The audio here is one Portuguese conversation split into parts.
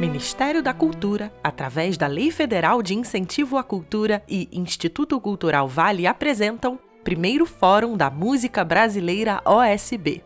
Ministério da Cultura, através da Lei Federal de Incentivo à Cultura e Instituto Cultural Vale apresentam Primeiro Fórum da Música Brasileira OSB.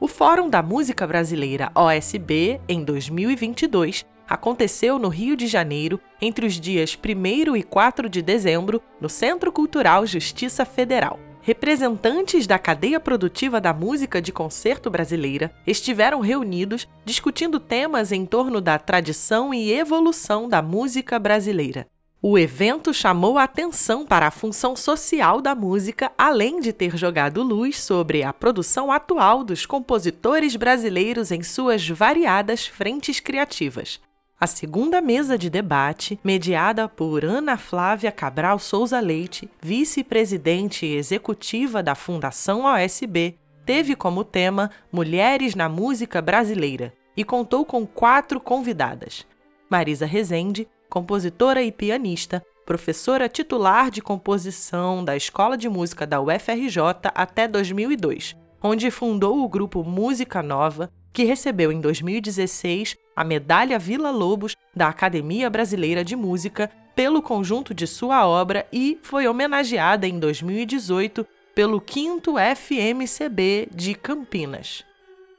O Fórum da Música Brasileira OSB, em 2022, aconteceu no Rio de Janeiro entre os dias 1 e 4 de dezembro, no Centro Cultural Justiça Federal representantes da cadeia produtiva da música de concerto brasileira estiveram reunidos discutindo temas em torno da tradição e evolução da música brasileira. O evento chamou a atenção para a função social da música, além de ter jogado luz sobre a produção atual dos compositores brasileiros em suas variadas frentes criativas. A segunda mesa de debate, mediada por Ana Flávia Cabral Souza Leite, vice-presidente executiva da Fundação OSB, teve como tema Mulheres na Música Brasileira e contou com quatro convidadas: Marisa Rezende, compositora e pianista, professora titular de composição da Escola de Música da UFRJ até 2002, onde fundou o grupo Música Nova, que recebeu em 2016 a Medalha Vila Lobos da Academia Brasileira de Música pelo conjunto de sua obra e foi homenageada em 2018 pelo 5 FMCB de Campinas.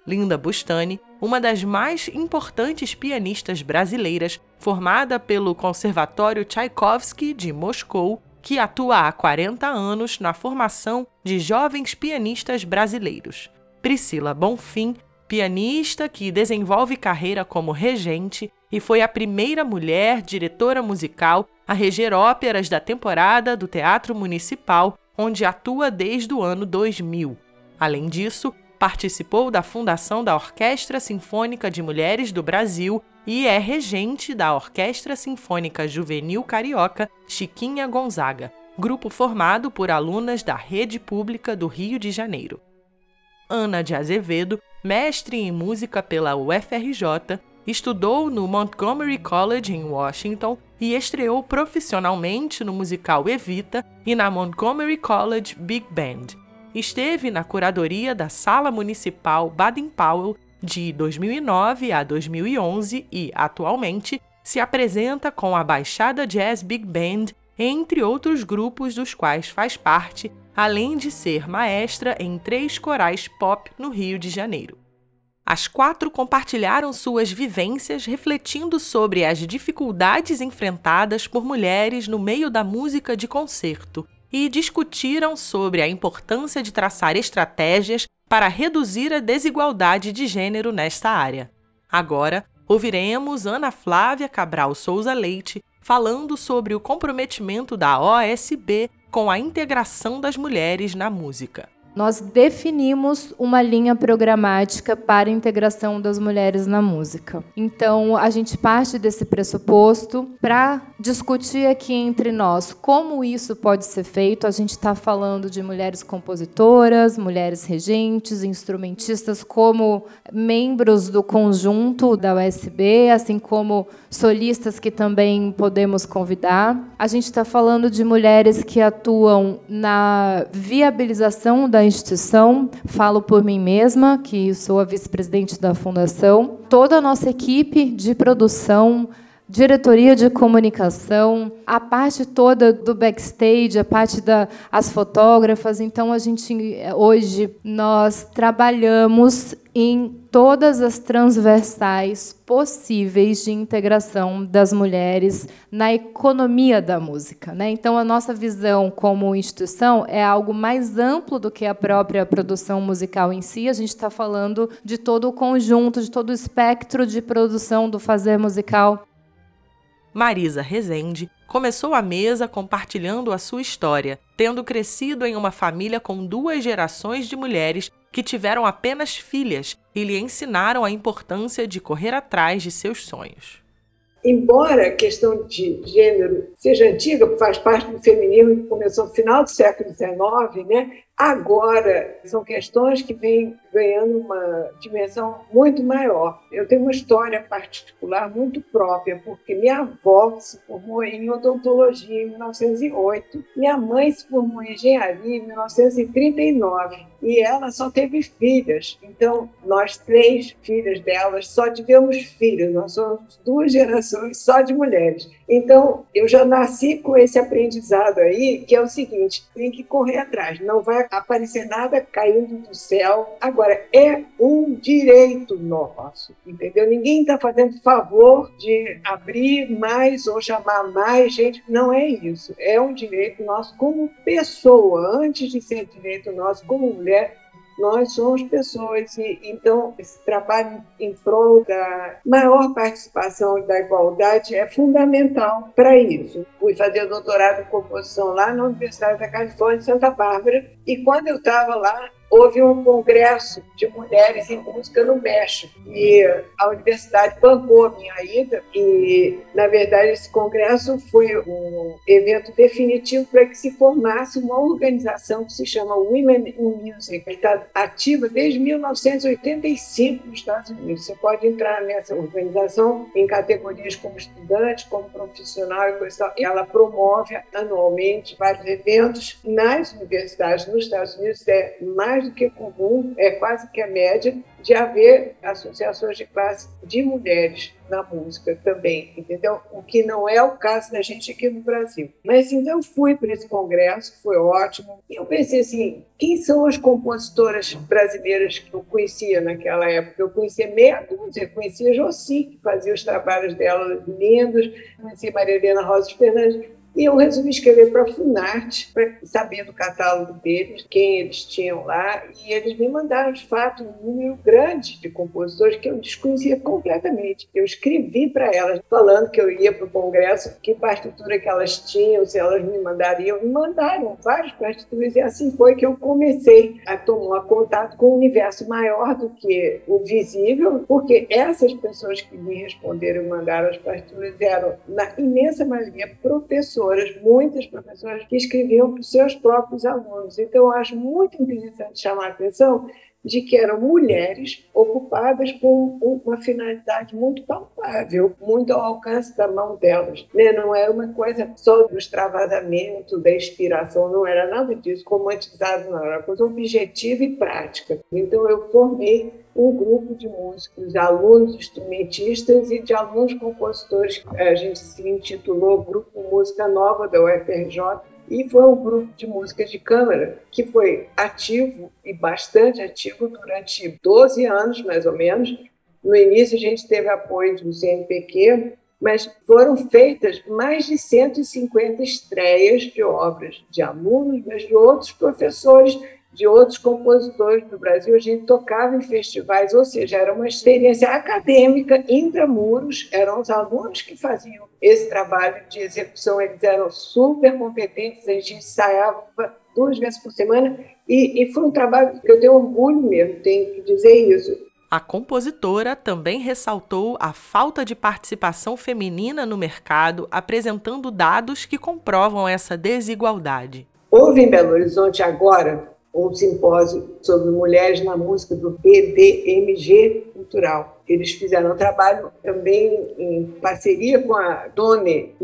Linda Bustani, uma das mais importantes pianistas brasileiras, formada pelo Conservatório Tchaikovsky de Moscou, que atua há 40 anos na formação de jovens pianistas brasileiros. Priscila Bonfim pianista que desenvolve carreira como regente e foi a primeira mulher diretora musical a reger óperas da temporada do Teatro Municipal, onde atua desde o ano 2000. Além disso, participou da fundação da Orquestra Sinfônica de Mulheres do Brasil e é regente da Orquestra Sinfônica Juvenil Carioca Chiquinha Gonzaga, grupo formado por alunas da Rede Pública do Rio de Janeiro. Ana de Azevedo mestre em música pela UFRJ, estudou no Montgomery College em Washington e estreou profissionalmente no musical Evita e na Montgomery College Big Band. Esteve na curadoria da Sala Municipal Baden-Powell de 2009 a 2011 e, atualmente, se apresenta com a Baixada Jazz Big Band, entre outros grupos dos quais faz parte além de ser maestra em três corais pop no Rio de Janeiro. As quatro compartilharam suas vivências refletindo sobre as dificuldades enfrentadas por mulheres no meio da música de concerto e discutiram sobre a importância de traçar estratégias para reduzir a desigualdade de gênero nesta área. Agora, ouviremos Ana Flávia Cabral Souza Leite falando sobre o comprometimento da OSB com a integração das mulheres na música nós definimos uma linha programática para a integração das mulheres na música. Então, a gente parte desse pressuposto para discutir aqui entre nós como isso pode ser feito. A gente está falando de mulheres compositoras, mulheres regentes, instrumentistas como membros do conjunto da USB, assim como solistas que também podemos convidar. A gente está falando de mulheres que atuam na viabilização da instituição, falo por mim mesma, que sou a vice-presidente da fundação, toda a nossa equipe de produção, diretoria de comunicação, a parte toda do backstage, a parte das as fotógrafas. Então a gente hoje nós trabalhamos em todas as transversais possíveis de integração das mulheres na economia da música. Né? Então, a nossa visão como instituição é algo mais amplo do que a própria produção musical em si. A gente está falando de todo o conjunto, de todo o espectro de produção do fazer musical Marisa Rezende começou a mesa compartilhando a sua história, tendo crescido em uma família com duas gerações de mulheres que tiveram apenas filhas e lhe ensinaram a importância de correr atrás de seus sonhos. Embora a questão de gênero seja antiga, faz parte do feminismo que começou no final do século XIX, né? Agora, são questões que vêm ganhando uma dimensão muito maior. Eu tenho uma história particular muito própria, porque minha avó se formou em odontologia em 1908, minha mãe se formou em engenharia em 1939 e ela só teve filhas. Então, nós três filhas delas só tivemos filhos, nós somos duas gerações só de mulheres. Então, eu já nasci com esse aprendizado aí, que é o seguinte: tem que correr atrás, não vai aparecer nada caindo do céu. Agora, é um direito nosso, entendeu? Ninguém está fazendo favor de abrir mais ou chamar mais gente, não é isso. É um direito nosso como pessoa, antes de ser direito nosso como mulher nós somos pessoas e então esse trabalho em prol da maior participação e da igualdade é fundamental para isso. Fui fazer doutorado em composição lá na Universidade da Califórnia, em Santa Bárbara, e quando eu estava lá, houve um congresso de mulheres em música no México e a universidade bancou a minha ida e, na verdade, esse congresso foi um evento definitivo para que se formasse uma organização que se chama Women in Music, que está ativa desde 1985 nos Estados Unidos. Você pode entrar nessa organização em categorias como estudante, como profissional e coisa tal. E ela promove anualmente vários eventos nas universidades nos Estados Unidos. É mais mais do que comum, é quase que a média, de haver associações de classe de mulheres na música também, entendeu? O que não é o caso da gente aqui no Brasil. Mas então fui para esse congresso, foi ótimo. E eu pensei assim, quem são as compositoras brasileiras que eu conhecia naquela época? Eu conhecia meia dúzia, conhecia Josi, que fazia os trabalhos dela lindos, conhecia Maria Helena Rosa Fernandes, e eu resolvi escrever para a Funarte, para saber do catálogo deles, quem eles tinham lá, e eles me mandaram, de fato, um número grande de compositores que eu desconhecia completamente. Eu escrevi para elas, falando que eu ia para o congresso, que partitura que elas tinham, se elas me mandariam. Me mandaram várias partituras, e assim foi que eu comecei a tomar contato com um universo maior do que o visível, porque essas pessoas que me responderam e mandaram as partituras eram, na imensa maioria, professores professoras, muitas professoras que escreviam para os seus próprios alunos. Então, eu acho muito interessante chamar a atenção de que eram mulheres ocupadas com uma finalidade muito palpável, muito ao alcance da mão delas. Né? Não era uma coisa só do extravasamento, da inspiração, não era nada disso, romantizado, não, era coisa objetiva e prática. Então eu formei um grupo de músicos, de alunos instrumentistas e de alunos compositores. A gente se intitulou Grupo Música Nova da UFRJ e foi um grupo de música de câmara que foi ativo e bastante ativo durante 12 anos, mais ou menos. No início, a gente teve apoio do CNPq, mas foram feitas mais de 150 estreias de obras de alunos, mas de outros professores de outros compositores do Brasil. A gente tocava em festivais, ou seja, era uma experiência acadêmica intramuros, eram os alunos que faziam esse trabalho de execução, eles eram super competentes, a gente ensaiava duas vezes por semana, e, e foi um trabalho que eu tenho orgulho mesmo, tenho que dizer isso. A compositora também ressaltou a falta de participação feminina no mercado, apresentando dados que comprovam essa desigualdade. Houve em Belo Horizonte agora um simpósio sobre mulheres na música do BDMG Cultural. Eles fizeram um trabalho também em parceria com a DoneUK.org,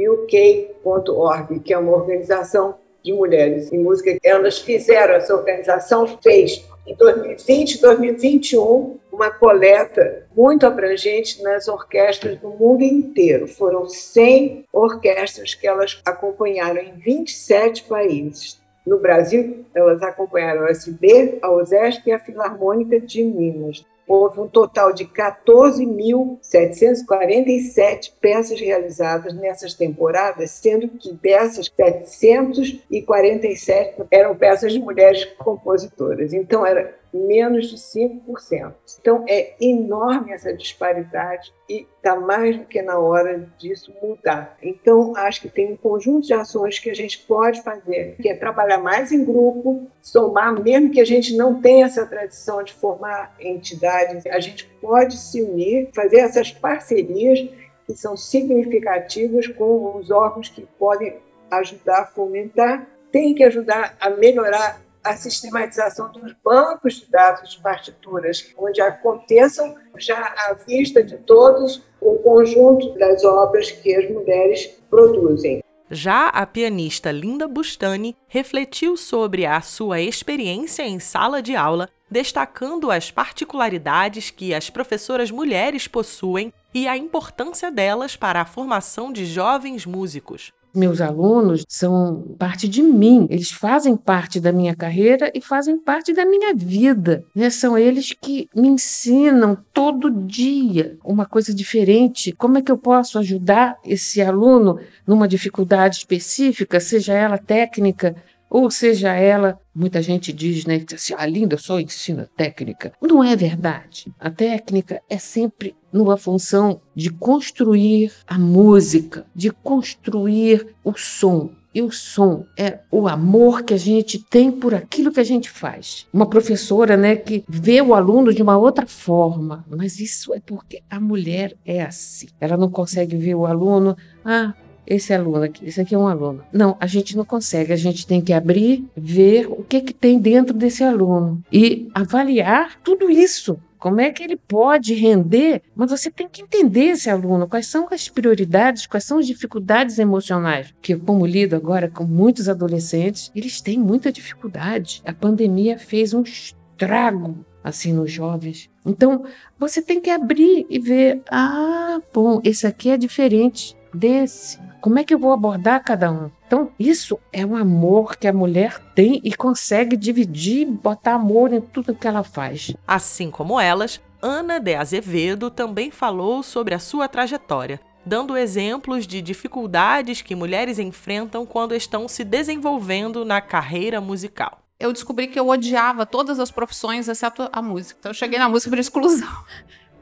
que é uma organização de mulheres em música. Elas fizeram, essa organização fez em 2020 e 2021 uma coleta muito abrangente nas orquestras do mundo inteiro. Foram 100 orquestras que elas acompanharam em 27 países. No Brasil, elas acompanharam a SB, a OSESP e a Filarmônica de Minas. Houve um total de 14.747 peças realizadas nessas temporadas, sendo que dessas 747 eram peças de mulheres compositoras. Então, era menos de 5%. Então, é enorme essa disparidade e está mais do que na hora disso mudar. Então, acho que tem um conjunto de ações que a gente pode fazer, que é trabalhar mais em grupo, somar, mesmo que a gente não tenha essa tradição de formar entidades, a gente pode se unir, fazer essas parcerias que são significativas com os órgãos que podem ajudar a fomentar, tem que ajudar a melhorar a sistematização dos bancos de dados de partituras, onde aconteçam já à vista de todos o conjunto das obras que as mulheres produzem. Já a pianista Linda Bustani refletiu sobre a sua experiência em sala de aula, destacando as particularidades que as professoras mulheres possuem e a importância delas para a formação de jovens músicos. Meus alunos são parte de mim, eles fazem parte da minha carreira e fazem parte da minha vida. Né? São eles que me ensinam todo dia uma coisa diferente. Como é que eu posso ajudar esse aluno numa dificuldade específica, seja ela técnica, ou seja ela, muita gente diz, né, assim, a ah, Linda só ensina técnica. Não é verdade. A técnica é sempre numa função de construir a música, de construir o som. E o som é o amor que a gente tem por aquilo que a gente faz. Uma professora, né, que vê o aluno de uma outra forma, mas isso é porque a mulher é assim. Ela não consegue ver o aluno, ah, esse aluno aqui, esse aqui é um aluno. Não, a gente não consegue, a gente tem que abrir, ver o que, que tem dentro desse aluno e avaliar tudo isso. Como é que ele pode render? Mas você tem que entender esse aluno, quais são as prioridades, quais são as dificuldades emocionais. Que, como lido agora com muitos adolescentes, eles têm muita dificuldade. A pandemia fez um estrago assim nos jovens. Então, você tem que abrir e ver, ah, bom, esse aqui é diferente desse. Como é que eu vou abordar cada um? Então, isso é um amor que a mulher tem e consegue dividir, botar amor em tudo que ela faz. Assim como elas, Ana de Azevedo também falou sobre a sua trajetória, dando exemplos de dificuldades que mulheres enfrentam quando estão se desenvolvendo na carreira musical. Eu descobri que eu odiava todas as profissões exceto a música. Então eu cheguei na música por exclusão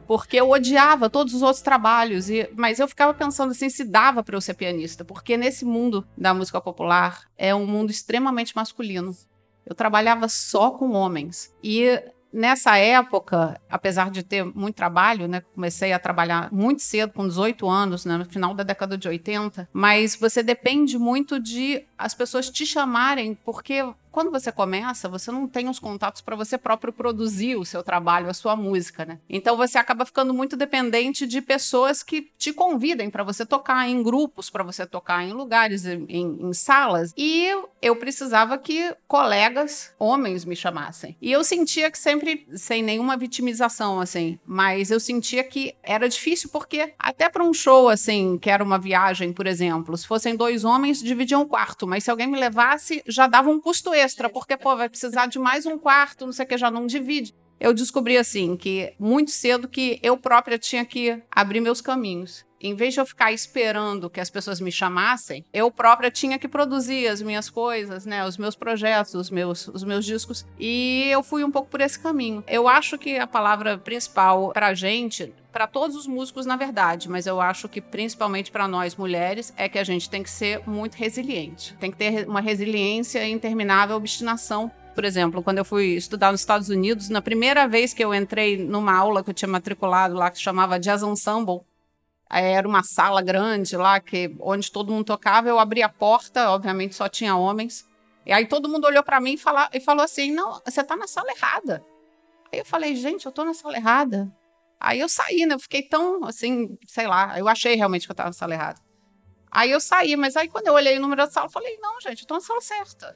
porque eu odiava todos os outros trabalhos, e, mas eu ficava pensando assim se dava para eu ser pianista, porque nesse mundo da música popular é um mundo extremamente masculino. Eu trabalhava só com homens e nessa época, apesar de ter muito trabalho, né, comecei a trabalhar muito cedo, com 18 anos, né, no final da década de 80, mas você depende muito de as pessoas te chamarem, porque quando você começa, você não tem os contatos para você próprio produzir o seu trabalho, a sua música, né? Então você acaba ficando muito dependente de pessoas que te convidem para você tocar em grupos, para você tocar em lugares, em, em, salas. E eu precisava que colegas homens me chamassem. E eu sentia que sempre, sem nenhuma vitimização, assim, mas eu sentia que era difícil porque até para um show, assim, que era uma viagem, por exemplo, se fossem dois homens, dividiam um quarto, mas se alguém me levasse, já dava um custo extra extra, porque, pô, vai precisar de mais um quarto, não sei o que, já não divide. Eu descobri, assim, que muito cedo que eu própria tinha que abrir meus caminhos. Em vez de eu ficar esperando que as pessoas me chamassem, eu própria tinha que produzir as minhas coisas, né, os meus projetos, os meus, os meus discos, e eu fui um pouco por esse caminho. Eu acho que a palavra principal pra gente para todos os músicos, na verdade, mas eu acho que principalmente para nós mulheres é que a gente tem que ser muito resiliente. Tem que ter uma resiliência e interminável obstinação por exemplo, quando eu fui estudar nos Estados Unidos, na primeira vez que eu entrei numa aula que eu tinha matriculado lá, que chamava Jazz Ensemble, era uma sala grande lá, que, onde todo mundo tocava, eu abri a porta, obviamente só tinha homens, e aí todo mundo olhou para mim e, fala, e falou assim, não, você tá na sala errada. Aí eu falei, gente, eu tô na sala errada. Aí eu saí, né? Eu fiquei tão assim, sei lá, eu achei realmente que eu estava na sala errada. Aí eu saí, mas aí quando eu olhei o número da sala, eu falei, não, gente, eu tô na sala certa.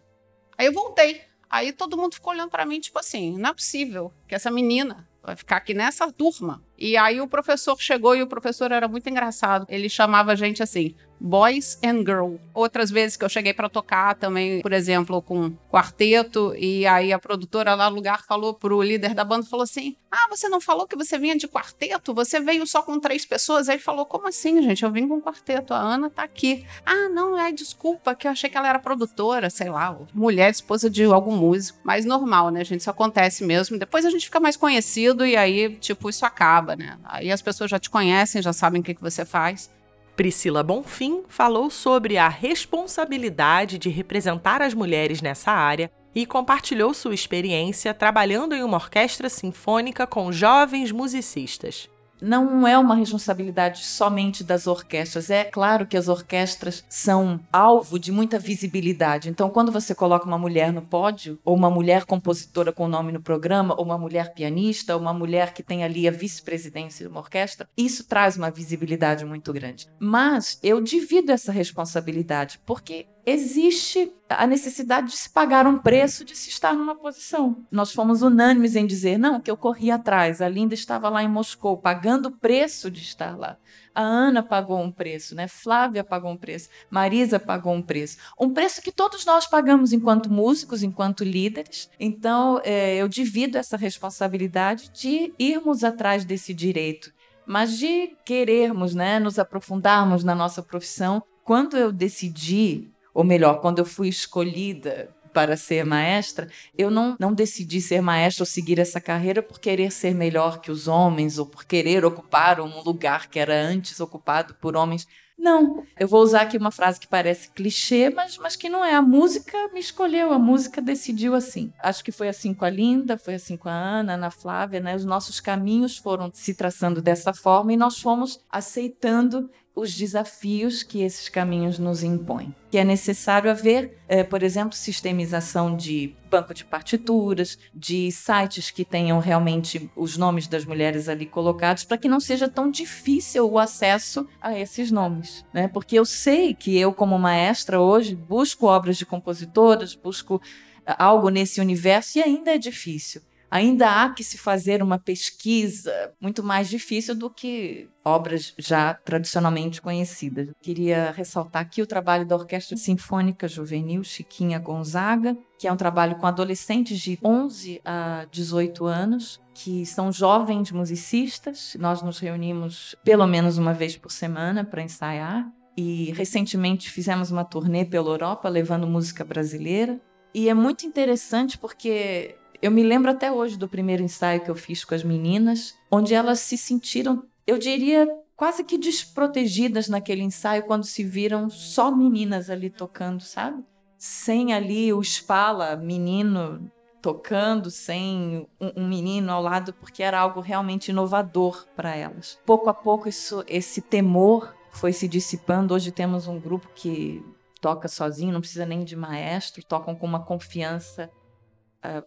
Aí eu voltei. Aí todo mundo ficou olhando para mim, tipo assim, não é possível que essa menina vai ficar aqui nessa turma. E aí o professor chegou e o professor era muito engraçado. Ele chamava a gente assim, Boys and Girl. Outras vezes que eu cheguei para tocar também, por exemplo, com quarteto, e aí a produtora lá no lugar falou pro líder da banda, falou assim, ah, você não falou que você vinha de quarteto? Você veio só com três pessoas? Aí falou, como assim, gente? Eu vim com quarteto, a Ana tá aqui. Ah, não, é desculpa, que eu achei que ela era produtora, sei lá, mulher, esposa de algum músico. Mas normal, né, gente? Isso acontece mesmo. Depois a gente fica mais conhecido e aí, tipo, isso acaba, né? Aí as pessoas já te conhecem, já sabem o que, que você faz. Priscila Bonfim falou sobre a responsabilidade de representar as mulheres nessa área e compartilhou sua experiência trabalhando em uma orquestra sinfônica com jovens musicistas. Não é uma responsabilidade somente das orquestras. É claro que as orquestras são alvo de muita visibilidade. Então, quando você coloca uma mulher no pódio, ou uma mulher compositora com nome no programa, ou uma mulher pianista, ou uma mulher que tem ali a vice-presidência de uma orquestra, isso traz uma visibilidade muito grande. Mas eu divido essa responsabilidade, porque existe a necessidade de se pagar um preço de se estar numa posição. Nós fomos unânimes em dizer, não, que eu corri atrás, a Linda estava lá em Moscou, pagando o preço de estar lá. A Ana pagou um preço, né? Flávia pagou um preço, Marisa pagou um preço. Um preço que todos nós pagamos enquanto músicos, enquanto líderes. Então, é, eu divido essa responsabilidade de irmos atrás desse direito, mas de querermos, né, nos aprofundarmos na nossa profissão. Quando eu decidi ou melhor, quando eu fui escolhida para ser maestra, eu não, não decidi ser maestra ou seguir essa carreira por querer ser melhor que os homens ou por querer ocupar um lugar que era antes ocupado por homens. Não, eu vou usar aqui uma frase que parece clichê, mas, mas que não é. A música me escolheu, a música decidiu assim. Acho que foi assim com a Linda, foi assim com a Ana, Ana Flávia, né? Os nossos caminhos foram se traçando dessa forma e nós fomos aceitando os desafios que esses caminhos nos impõem. Que é necessário haver, é, por exemplo, sistemização de banco de partituras, de sites que tenham realmente os nomes das mulheres ali colocados, para que não seja tão difícil o acesso a esses nomes. Né? Porque eu sei que eu, como maestra, hoje busco obras de compositoras, busco é, algo nesse universo e ainda é difícil ainda há que se fazer uma pesquisa muito mais difícil do que obras já tradicionalmente conhecidas. Queria ressaltar aqui o trabalho da Orquestra Sinfônica Juvenil Chiquinha Gonzaga, que é um trabalho com adolescentes de 11 a 18 anos, que são jovens musicistas. Nós nos reunimos pelo menos uma vez por semana para ensaiar. E recentemente fizemos uma turnê pela Europa levando música brasileira. E é muito interessante porque eu me lembro até hoje do primeiro ensaio que eu fiz com as meninas, onde elas se sentiram, eu diria, quase que desprotegidas naquele ensaio quando se viram só meninas ali tocando, sabe? Sem ali o espala menino tocando, sem um, menino ao lado, porque era algo realmente inovador para elas. Pouco a pouco isso, esse temor foi se dissipando. Hoje temos um grupo que toca sozinho, não precisa nem de maestro, tocam com uma confiança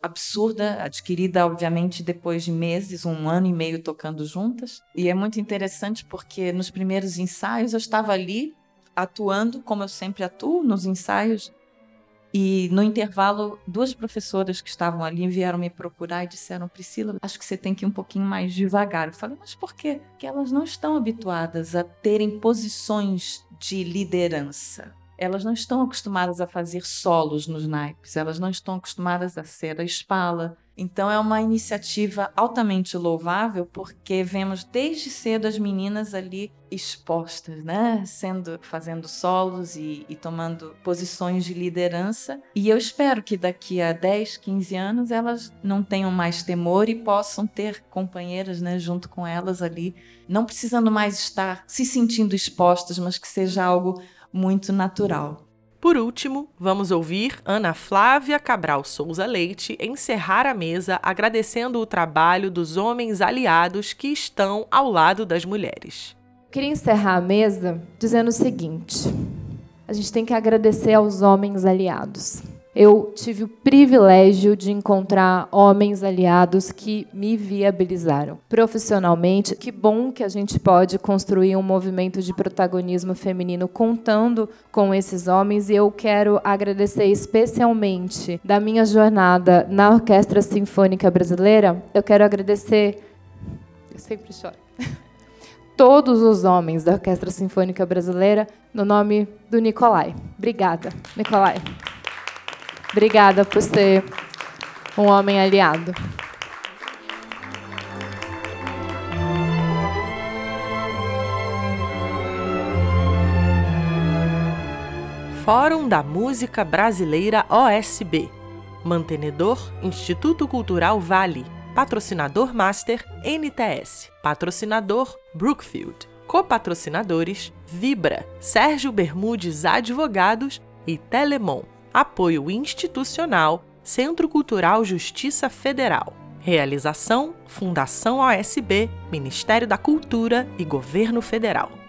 absurda, adquirida, obviamente, depois de meses, um ano e meio tocando juntas. E é muito interessante porque nos primeiros ensaios eu estava ali atuando como eu sempre atuo nos ensaios. E no intervalo, duas professoras que estavam ali vieram me procurar e disseram: Priscila, acho que você tem que ir um pouquinho mais devagar. Eu falei: Mas por quê? Porque elas não estão habituadas a terem posições de liderança elas não estão acostumadas a fazer solos nos naipes, elas não estão acostumadas a ser a espala. Então é uma iniciativa altamente louvável porque vemos desde cedo as meninas ali expostas, né, sendo fazendo solos e, e tomando posições de liderança. E eu espero que daqui a 10, 15 anos elas não tenham mais temor e possam ter companheiras, né, junto com elas ali, não precisando mais estar se sentindo expostas, mas que seja algo muito natural. Por último, vamos ouvir Ana Flávia Cabral Souza Leite encerrar a mesa agradecendo o trabalho dos homens aliados que estão ao lado das mulheres. Queria encerrar a mesa dizendo o seguinte: a gente tem que agradecer aos homens aliados eu tive o privilégio de encontrar homens aliados que me viabilizaram profissionalmente. Que bom que a gente pode construir um movimento de protagonismo feminino contando com esses homens e eu quero agradecer especialmente da minha jornada na Orquestra Sinfônica Brasileira. Eu quero agradecer eu sempre choro. Todos os homens da Orquestra Sinfônica Brasileira, no nome do Nicolai. Obrigada, Nicolai. Obrigada por ser um homem aliado. Fórum da Música Brasileira OSB. Mantenedor Instituto Cultural Vale. Patrocinador Master NTS. Patrocinador Brookfield. Copatrocinadores Vibra, Sérgio Bermudes Advogados e Telemon. Apoio institucional, Centro Cultural Justiça Federal. Realização: Fundação OSB, Ministério da Cultura e Governo Federal.